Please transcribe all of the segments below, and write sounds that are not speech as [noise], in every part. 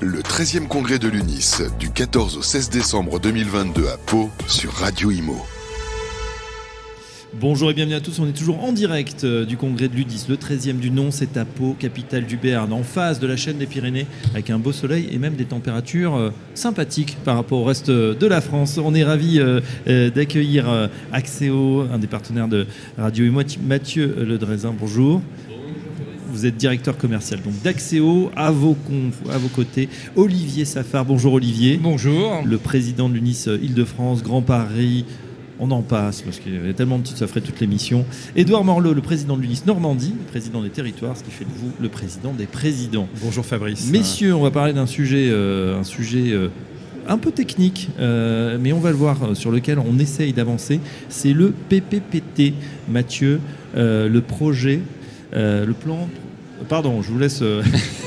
Le 13e congrès de l'UNIS du 14 au 16 décembre 2022 à Pau sur Radio Imo. Bonjour et bienvenue à tous, on est toujours en direct euh, du congrès de l'UDIS, le 13e du nom, c'est à Pau, capitale du Béarn, en face de la chaîne des Pyrénées, avec un beau soleil et même des températures euh, sympathiques par rapport au reste de la France. On est ravis euh, d'accueillir Axéo, un des partenaires de Radio Imo, Mathieu Ledrezin, bonjour vous êtes directeur commercial donc d'Axéo, à vos, à vos côtés, Olivier Safar. Bonjour Olivier. Bonjour. Le président de l'UNIS Île-de-France, Grand Paris. On en passe parce qu'il y a tellement de titres, ça ferait toute l'émission. Édouard Morlot, le président de l'UNIS Normandie, président des territoires, ce qui fait de vous le président des présidents. Bonjour Fabrice. Messieurs, on va parler d'un sujet, euh, un sujet euh, un peu technique, euh, mais on va le voir sur lequel on essaye d'avancer. C'est le PPPT. Mathieu, le projet, le plan Pardon, je vous laisse, euh,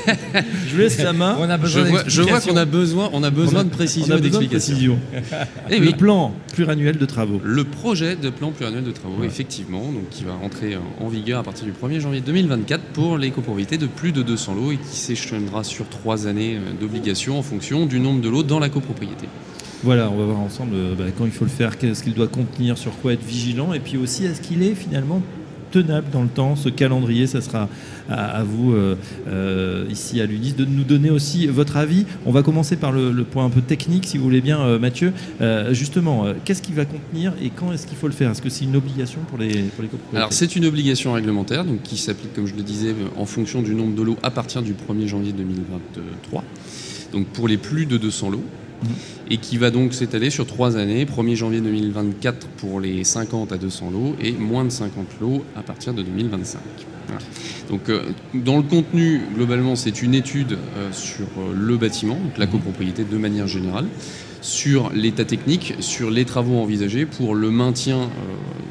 [laughs] je vous laisse la main. On a besoin je, vois, qu'on a besoin, on a besoin de précision et d'explication. [laughs] Eh le plan pluriannuel de travaux. Le projet de plan pluriannuel de travaux, effectivement, donc qui va rentrer en vigueur à partir du 1er janvier 2024 pour les copropriétés de plus de 200 lots et qui s'échelonnera sur trois années euh, d'obligation en fonction du nombre de lots dans la copropriété. Voilà, on va voir ensemble euh, bah, quand il faut le faire, qu'est-ce qu'il doit contenir, sur quoi être vigilant, et puis aussi est-ce qu'il est finalement tenable dans le temps, ce calendrier. Ça sera à, vous, euh, euh, ici à l'UNIS, de nous donner aussi votre avis. On va commencer par le, point un peu technique, si vous voulez bien, euh, Mathieu. justement, qu'est-ce qu'il va contenir et quand est-ce qu'il faut le faire? Est-ce que c'est une obligation pour les, pour les Alors, c'est une obligation réglementaire donc, qui s'applique, comme je le disais, en fonction du nombre de lots à partir du 1er janvier 2023. Donc, pour les plus de 200 lots et qui va donc s'étaler sur trois années, 1er janvier 2024 pour les 50 à 200 lots et moins de 50 lots à partir de 2025. Donc, euh, dans le contenu, globalement, c'est une étude euh, sur euh, le bâtiment, donc la copropriété de manière générale, sur l'état technique, sur les travaux envisagés pour le maintien,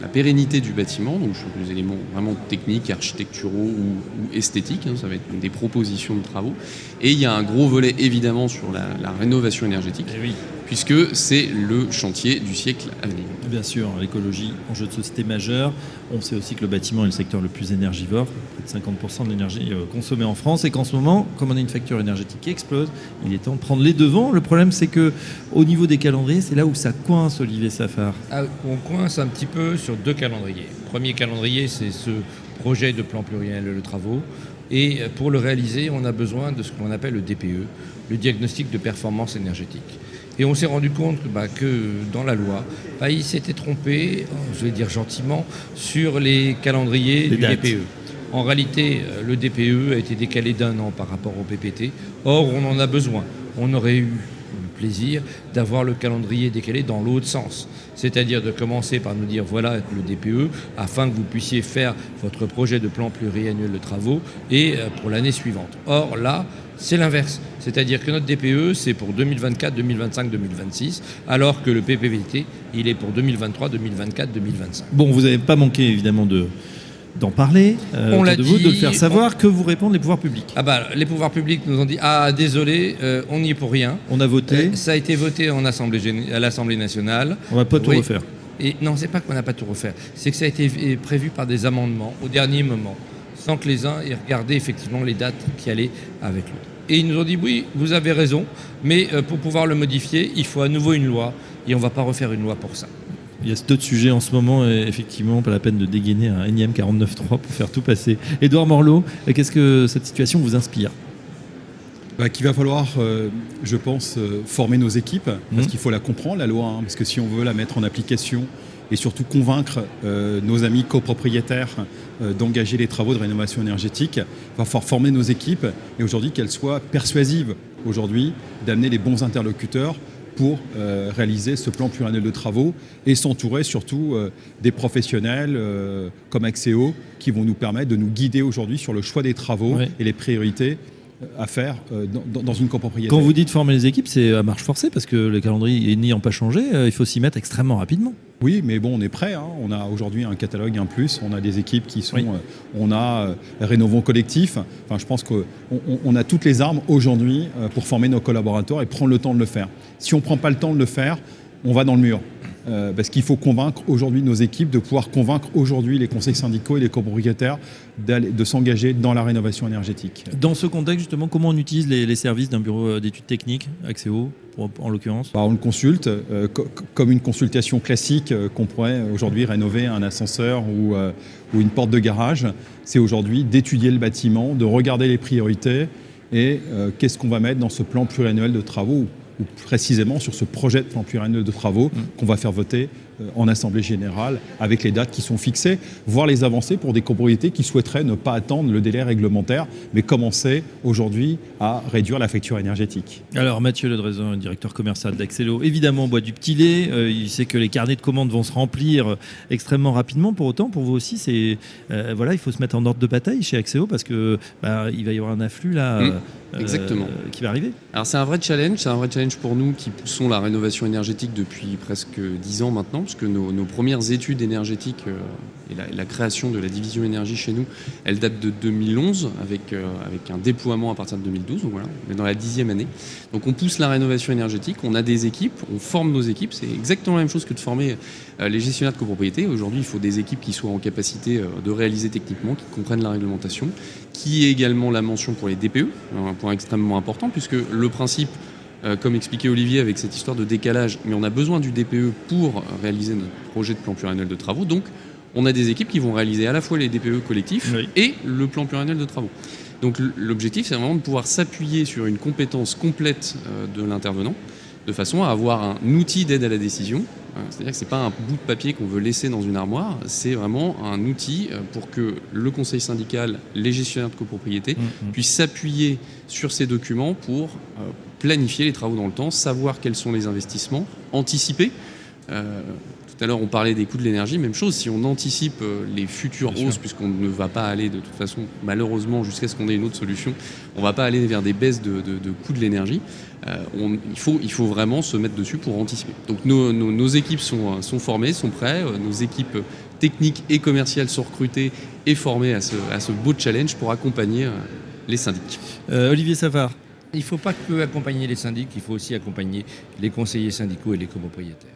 la pérennité du bâtiment, donc sur des éléments vraiment techniques, architecturaux ou, esthétiques, hein, ça va être des propositions de travaux. Et il y a un gros volet évidemment sur la, rénovation énergétique. Eh puisque c'est le chantier du siècle à venir. Bien sûr, l'écologie, enjeu de société majeur. On sait aussi que le bâtiment est le secteur le plus énergivore, près de 50% de l'énergie euh, consommée en France, et qu'en ce moment, comme on a une facture énergétique qui explose, il est temps de prendre les devants. Le problème, c'est que au niveau des calendriers, c'est là où ça coince, Olivier Safar. Ah, on coince un petit peu sur deux calendriers. premier calendrier, c'est ce projet de plan pluriannuel de travaux. Et pour le réaliser, on a besoin de ce qu'on appelle le DPE, le diagnostic de performance énergétique. Et on s'est rendu compte bah, que dans la loi, bah, il s'était trompé, je vais dire gentiment, sur les calendriers du DPE. En réalité, euh, le DPE a été décalé d'un an par rapport au PPT. Or, on en a besoin. On aurait eu plaisir d'avoir le calendrier décalé dans l'autre sens. C'est-à-dire de commencer par nous dire voilà le DPE afin que vous puissiez faire votre projet de plan pluriannuel de travaux et euh, pour l'année suivante. Or là, c'est l'inverse. C'est-à-dire que notre DPE, c'est pour 2024, 2025, 2026, alors que le PPVT, il est pour 2023, 2024, 2025. Bon, vous n'avez pas manqué évidemment de d'en parler, euh, on de vous, de le faire savoir, que vous répondent les pouvoirs publics? Ah bah, les pouvoirs publics nous ont dit ah désolé, euh, on n'y est pour rien. On a voté. Euh, ça a été voté en assemblée à l'Assemblée nationale. On va pas tout refaire. Et non, c'est pas qu'on n'a pas tout refaire, c'est que ça a été prévu par des amendements au dernier moment, sans que les uns aient regardé effectivement les dates qui allaient avec l'autre. Et ils nous ont dit oui, vous avez raison, mais pour pouvoir le modifier, il faut à nouveau une loi, et on ne va pas refaire une loi pour ça. Il y a d'autres sujets en ce moment, et effectivement, pas la peine de dégainer un énième 49.3 pour faire tout passer. Édouard Morlot, qu'est-ce que cette situation vous inspire? Bah, Qu'il va falloir, euh, je pense, euh, former nos équipes, parce mmh. qu'il faut la comprendre, la loi, hein, parce que si on veut la mettre en application, et surtout convaincre euh, nos amis copropriétaires d'engager les travaux de rénovation énergétique. Il va falloir former nos équipes et aujourd'hui qu'elles soient persuasives aujourd'hui d'amener les bons interlocuteurs pour euh, réaliser ce plan pluriannuel de travaux et s'entourer surtout des professionnels comme Axéo qui vont nous permettre de nous guider aujourd'hui sur le choix des travaux et les priorités à faire dans, une copropriété. Quand vous dites former les équipes, c'est à marche forcée parce que le calendrier n'ayant pas changé, il faut s'y mettre extrêmement rapidement. Oui, mais bon, on est prêt. Hein. On a aujourd'hui un catalogue, un plus. On a des équipes qui sont. Euh, on a euh, Rénovons Collectif. Enfin, je pense qu'on on a toutes les armes aujourd'hui euh, pour former nos collaborateurs et prendre le temps de le faire. Si on ne prend pas le temps de le faire, on va dans le mur. Euh, parce qu'il faut convaincre aujourd'hui nos équipes, de pouvoir convaincre aujourd'hui les conseils syndicaux et les copropriétaires de s'engager dans la rénovation énergétique. Dans ce contexte, justement, comment on utilise les, services d'un bureau euh, d'études techniques, Axéo, en l'occurrence? Bah, On le consulte euh, comme une consultation classique qu'on pourrait aujourd'hui rénover un ascenseur ou, ou une porte de garage. C'est aujourd'hui d'étudier le bâtiment, de regarder les priorités et qu'est-ce qu'on va mettre dans ce plan pluriannuel de travaux ou précisément sur ce projet de plan pluriannuel de travaux mm. qu'on va faire voter en Assemblée générale avec les dates qui sont fixées, voire les avancées pour des copropriétés qui souhaiteraient ne pas attendre le délai réglementaire, mais commencer aujourd'hui à réduire la facture énergétique. Alors Mathieu Ledrezin, directeur commercial d'Axello, évidemment on boit du petit lait, euh, il sait que les carnets de commandes vont se remplir euh, extrêmement rapidement, pour autant pour vous aussi c'est voilà, il faut se mettre en ordre de bataille chez Axéo parce que bah, il va y avoir un afflux là mmh, exactement. qui va arriver. Alors c'est un vrai challenge, c'est un vrai challenge pour nous qui poussons la rénovation énergétique depuis presque 10 ans maintenant que nos, premières études énergétiques euh, et la, création de la division énergie chez nous, elles datent de 2011 avec, euh, avec un déploiement à partir de 2012. Donc voilà, on est dans la dixième année. Donc on pousse la rénovation énergétique, on a des équipes, on forme nos équipes. C'est exactement la même chose que de former euh, les gestionnaires de copropriété. Aujourd'hui, il faut des équipes qui soient en capacité de réaliser techniquement, qui comprennent la réglementation, qui est également la mention pour les DPE, un point extrêmement important puisque le principe euh, comme expliquait Olivier avec cette histoire de décalage, mais on a besoin du DPE pour réaliser notre projet de plan pluriannuel de travaux. Donc, on a des équipes qui vont réaliser à la fois les DPE collectifs et le plan pluriannuel de travaux. Donc, l'objectif, c'est vraiment de pouvoir s'appuyer sur une compétence complète euh, de l'intervenant, de façon à avoir un outil d'aide à la décision. Euh, c'est-à-dire que ce n'est pas un bout de papier qu'on veut laisser dans une armoire, c'est vraiment un outil pour que le conseil syndical, les gestionnaires de copropriété mmh, mmh. puissent s'appuyer sur ces documents pour planifier les travaux dans le temps, savoir quels sont les investissements, anticiper. Euh, tout à l'heure, on parlait des coûts de l'énergie, même chose, si on anticipe euh, les futures hausses, puisqu'on ne va pas aller de toute façon, malheureusement, jusqu'à ce qu'on ait une autre solution, on ne va pas aller vers des baisses de, coûts de l'énergie. Euh, il, faut, il faut vraiment se mettre dessus pour anticiper. Donc nos, équipes sont, sont formées, sont prêtes, nos équipes techniques et commerciales sont recrutées et formées à ce, à ce beau challenge pour accompagner les syndics. Olivier Savard, il ne faut pas que accompagner les syndics, il faut aussi accompagner les conseillers syndicaux et les copropriétaires.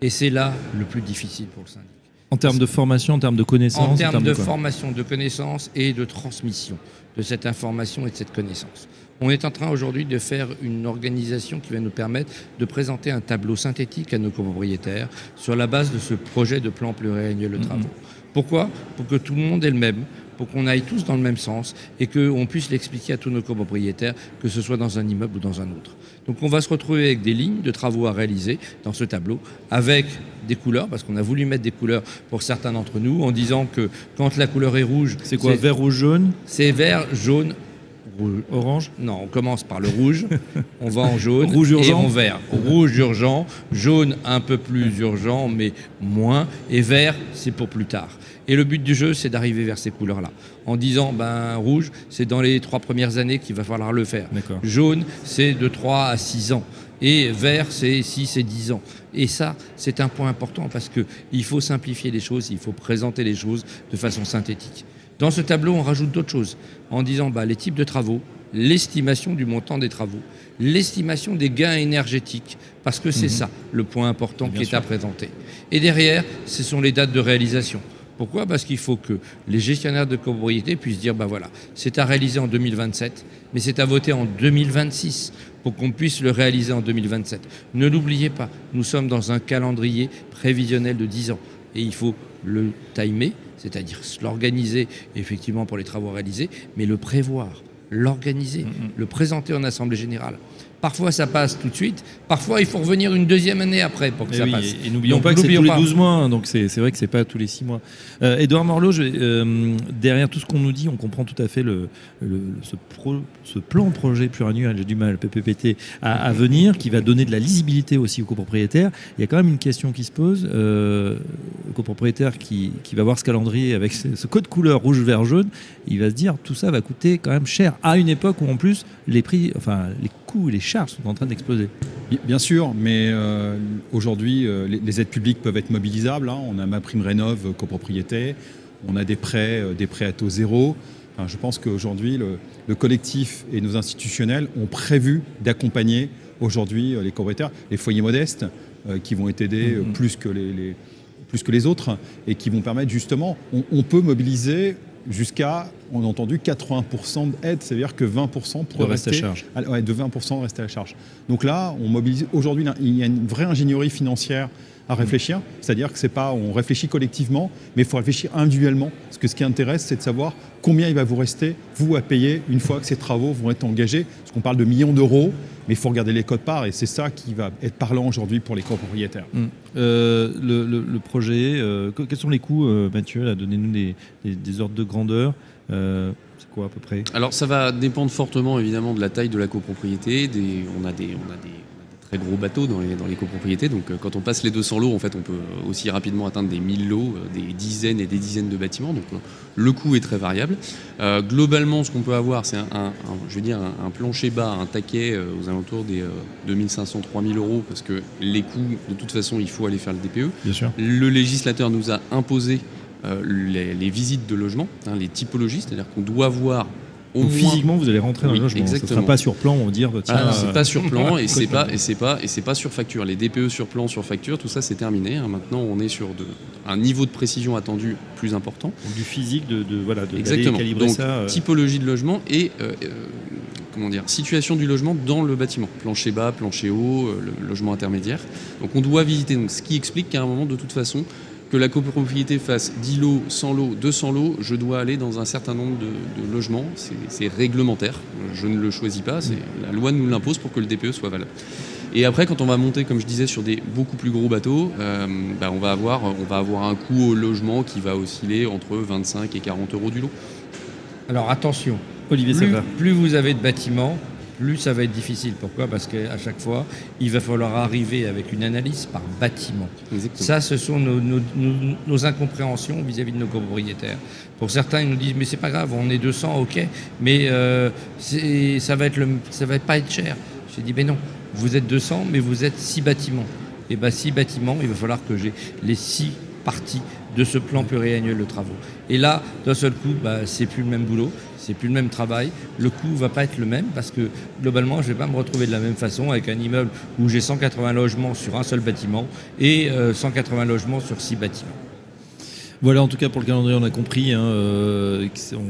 Et c'est là le plus difficile pour le syndic. En termes de formation, en termes de connaissances En termes, de, formation, de connaissances et de transmission de cette information et de cette connaissance. On est en train aujourd'hui de faire une organisation qui va nous permettre de présenter un tableau synthétique à nos copropriétaires sur la base de ce projet de plan pluriannuel de travaux. Pourquoi? Pour que tout le monde ait le même, pour qu'on aille tous dans le même sens et qu'on puisse l'expliquer à tous nos copropriétaires, que ce soit dans un immeuble ou dans un autre. Donc on va se retrouver avec des lignes de travaux à réaliser dans ce tableau, avec des couleurs, parce qu'on a voulu mettre des couleurs pour certains d'entre nous, en disant que quand la couleur est rouge... C'est quoi, vert, rouge, jaune? C'est vert, jaune, Orange? Non, on commence par le rouge, on va en jaune rouge urgent? et en vert. Rouge urgent, jaune un peu plus urgent, mais moins, et vert, c'est pour plus tard. Et le but du jeu, c'est d'arriver vers ces couleurs-là. En disant, ben, rouge, c'est dans les trois premières années qu'il va falloir le faire. Jaune, c'est de 3 à 6 ans. Et vert, c'est 6 et 10 ans. Et ça, c'est un point important parce qu'il faut simplifier les choses, il faut présenter les choses de façon synthétique. Dans ce tableau, on rajoute d'autres choses en disant bah, les types de travaux, l'estimation du montant des travaux, l'estimation des gains énergétiques, parce que c'est mhm. ça le point important qui est à présenter. Et derrière, ce sont les dates de réalisation. Pourquoi? Parce qu'il faut que les gestionnaires de copropriété puissent dire, ben voilà, c'est à réaliser en 2027, mais c'est à voter en 2026 pour qu'on puisse le réaliser en 2027. Ne l'oubliez pas, nous sommes dans un calendrier prévisionnel de 10 ans et il faut le timer, c'est-à-dire l'organiser effectivement pour les travaux réalisés, mais le prévoir, l'organiser, le présenter en Assemblée générale. Parfois, ça passe tout de suite. Parfois, il faut revenir une deuxième année après pour que et ça passe. Et, n'oublions pas que c'est tous les 12 mois, hein, donc c'est vrai que c'est pas tous les 6 mois. Euh, Edouard Morlot, euh, derrière tout ce qu'on nous dit, on comprend tout à fait le, ce, ce, plan projet pluriannuel, j'ai du mal, PPPT, à, venir, qui va donner de la lisibilité aussi aux copropriétaires. Il y a quand même une question qui se pose. Euh, le copropriétaire qui, qui, va voir ce calendrier avec ce, code couleur rouge, vert, jaune, il va se dire tout ça va coûter quand même cher. À une époque où en plus les prix, enfin les les charges sont en train d'exploser. Bien sûr, mais euh, aujourd'hui, euh, les, aides publiques peuvent être mobilisables. Hein. On a ma prime rénov euh, copropriété, on a des prêts, des prêts à taux zéro. je pense qu'aujourd'hui, le, collectif et nos institutionnels ont prévu d'accompagner aujourd'hui les copropriétaires, les foyers modestes, qui vont être aidés Mhm. plus, que les, les- plus que les autres et qui vont permettre justement, on, on peut mobiliser jusqu'à, on a entendu, 80% d'aide, c'est-à-dire que 20% De pourraient reste à rester charge. ah, ouais, de 20% de rester à la charge. Donc là, on mobilise. Aujourd'hui, il y a une vraie ingénierie financière à réfléchir. C'est-à-dire que c'est pas, on réfléchit collectivement, mais il faut réfléchir individuellement. Parce que ce qui intéresse, c'est de savoir combien il va vous rester, vous, à payer une fois que ces travaux vont être engagés. Parce qu'on parle de millions d'euros, mais il faut regarder les codes parts et c'est ça qui va être parlant aujourd'hui pour les copropriétaires. Hum. Euh, le, le- le projet, euh, que- quels sont les coûts, euh, Mathieu Donnez-nous des, des- des ordres de grandeur. Euh, c'est quoi à peu près? Alors ça va dépendre fortement évidemment de la taille de la copropriété. Des, on, a des, on a des très gros bateaux dans les, dans les copropriétés. Donc euh, quand on passe les 200 lots, en fait, on peut aussi rapidement atteindre des 1000 lots, euh, des dizaines et des dizaines de bâtiments. Donc euh, le coût est très variable. Globalement, ce qu'on peut avoir, c'est un, un- un- je veux dire, un, un plancher bas, un taquet aux alentours des 2500-3000 euros parce que les coûts, de toute façon, il faut aller faire le DPE. Bien sûr. Le législateur nous a imposé les, les visites de logement, hein, les typologies, c'est-à-dire qu'on doit voir au Donc, moins physiquement, vous allez rentrer dans Oui, le logement. Ça ne exactement. sera pas sur plan, on va dire. Tiens, ah, c'est euh, pas sur plan et c'est [laughs] pas et c'est pas et c'est pas sur facture. Les DPE sur plan, sur facture, tout ça c'est terminé. hein. Maintenant, on est sur de, un niveau de précision attendu plus important. donc du physique, de, de voilà, de Exactement. calibrer Donc ça. euh, typologie de logement et euh, comment dire situation du logement dans le bâtiment. Plancher bas, plancher haut, le logement intermédiaire. Donc on doit visiter. Donc ce qui explique qu'à un moment, de toute façon, que la copropriété fasse 10 lots, 100 lots, 200 lots, je dois aller dans un certain nombre de, de logements. C'est- C'est réglementaire. Je ne le choisis pas. C'est la loi nous l'impose pour que le DPE soit valable. Et après, quand on va monter, comme je disais, sur des beaucoup plus gros bateaux, euh, bah, on, va avoir, on va avoir un coût au logement qui va osciller entre 25 et 40 euros du lot. Alors attention, Olivier plus, Savard. plus vous avez de bâtiments, plus ça va être difficile. Pourquoi? Parce qu'à chaque fois, il va falloir arriver avec une analyse par bâtiment. Exactement. Ça, ce sont nos, nos- nos- nos incompréhensions vis-à-vis de nos copropriétaires. Pour certains, ils nous disent mais c'est pas grave, on est 200, ok, mais euh, ça va être le, ça va pas être cher. J'ai dit mais non, vous êtes 200, mais vous êtes 6 bâtiments. Et bien 6 bâtiments, il va falloir que j'ai les 6 parties de ce plan pluriannuel de travaux. Et là, d'un seul coup, bah, c'est plus le même boulot, c'est plus le même travail, le coût va pas être le même parce que globalement, je vais pas me retrouver de la même façon avec un immeuble où j'ai 180 logements sur un seul bâtiment et euh, 180 logements sur 6 bâtiments. Voilà, en tout cas pour le calendrier, on a compris. hein, euh,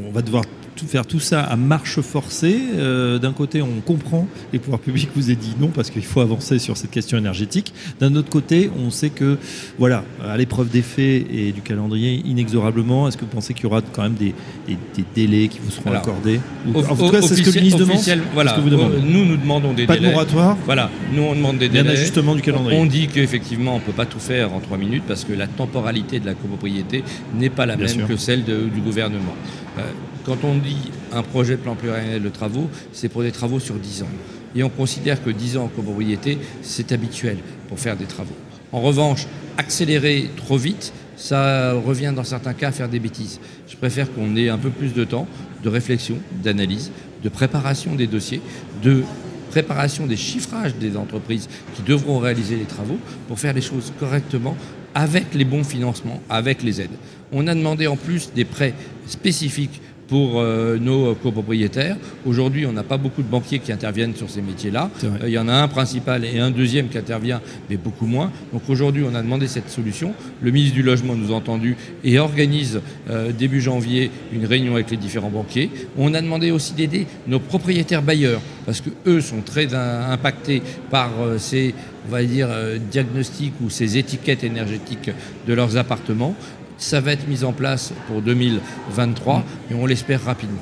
on va devoir tout faire tout ça à marche forcée. Euh, D'un côté, on comprend les pouvoirs publics vous aient dit non parce qu'il faut avancer sur cette question énergétique. D'un autre côté, on sait que, voilà, à l'épreuve des faits et du calendrier, inexorablement, est-ce que vous pensez qu'il y aura quand même des, des- des délais qui vous seront Alors, accordés Ou- En tout cas, c'est ce que le ministre demande. voilà, vous demandez. euh, nous, nous demandons des Pas de délais. moratoire, Voilà, nous on demande des il y a un délais. ajustement du calendrier. On dit qu'effectivement, on ne peut pas tout faire en trois minutes parce que la temporalité de la copropriété n'est pas la Bien même sûr. que celle de- du gouvernement. Euh, quand on dit un projet plan pluriannuel de travaux, c'est pour des travaux sur 10 ans. Et on considère que 10 ans en copropriété, c'est habituel pour faire des travaux. En revanche, accélérer trop vite, ça revient dans certains cas à faire des bêtises. Je préfère qu'on ait un peu plus de temps de réflexion, d'analyse, de préparation des dossiers, de préparation des chiffrages des entreprises qui devront réaliser les travaux pour faire les choses correctement avec les bons financements, avec les aides. On a demandé en plus des prêts spécifiques pour euh, nos copropriétaires. Aujourd'hui, on n'a pas beaucoup de banquiers qui interviennent sur ces métiers-là. Euh, Il y en a un principal et un deuxième qui intervient, mais beaucoup moins. Donc aujourd'hui, on a demandé cette solution. Le ministre du Logement nous a entendus et organise euh, début janvier une réunion avec les différents banquiers. On a demandé aussi d'aider nos propriétaires bailleurs parce que eux sont très impactés par ces, on va dire, diagnostics ou ces étiquettes énergétiques de leurs appartements. Ça va être mis en place pour 2023 et on l'espère rapidement.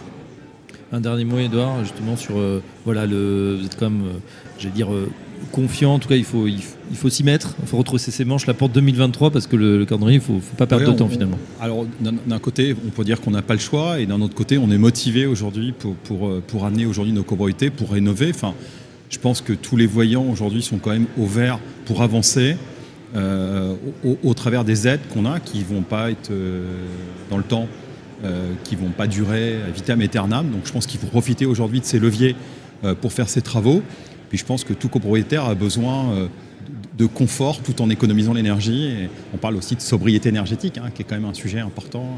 Un dernier mot, Edouard, justement sur euh, voilà le, vous êtes quand même, euh, j'allais dire euh, confiant. En tout cas, il faut il, faut- il faut s'y mettre. Il faut retrousser ses manches. La porte 2023 parce que le, le calendrier, il faut, faut pas perdre Ouais, de temps on- finalement. Alors, d'un côté, on peut dire qu'on n'a pas le choix, et d'un autre côté, on est motivé aujourd'hui pour, pour, pour amener aujourd'hui nos copropriétés, pour rénover. Enfin, je pense que tous les voyants aujourd'hui sont quand même au vert pour avancer euh, au, travers des aides qu'on a, qui vont pas être euh, dans le temps, euh, qui vont pas durer à vitam aeternam. Donc, je pense qu'il faut profiter aujourd'hui de ces leviers pour faire ces travaux. Puis, je pense que tout copropriétaire a besoin de confort tout en économisant l'énergie. On parle aussi de sobriété énergétique, hein, qui est quand même un sujet important.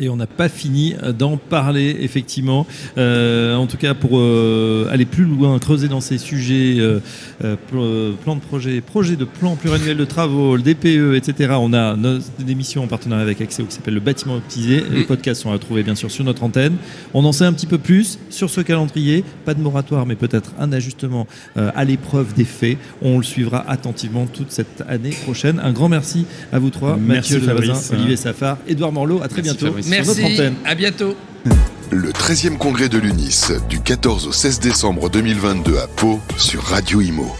Euh, Et on n'a pas fini d'en parler, effectivement. Euh, en tout cas, pour euh, aller plus loin, creuser dans ces sujets, euh, euh, euh, plan de projet, projet de plan pluriannuel de travaux, le DPE, etc. On a nos- une émission en partenariat avec Axéo qui s'appelle Le bâtiment optimisé. Les podcasts sont à retrouver, bien sûr, sur notre antenne. On en sait un petit peu plus sur ce calendrier. Pas de moratoire, mais peut-être un ajustement euh, à l'épreuve des faits. On le suivra attentivement toute cette année prochaine. Un grand merci à vous trois, Merci, Mathieu Fabrice. Olivier Safar, Édouard Morlot. À très Merci, bientôt Fabrice. Sur notre Merci, antenne. à bientôt. Le 13e congrès de l'UNIS du 14 au 16 décembre 2022 à Pau sur Radio Imo.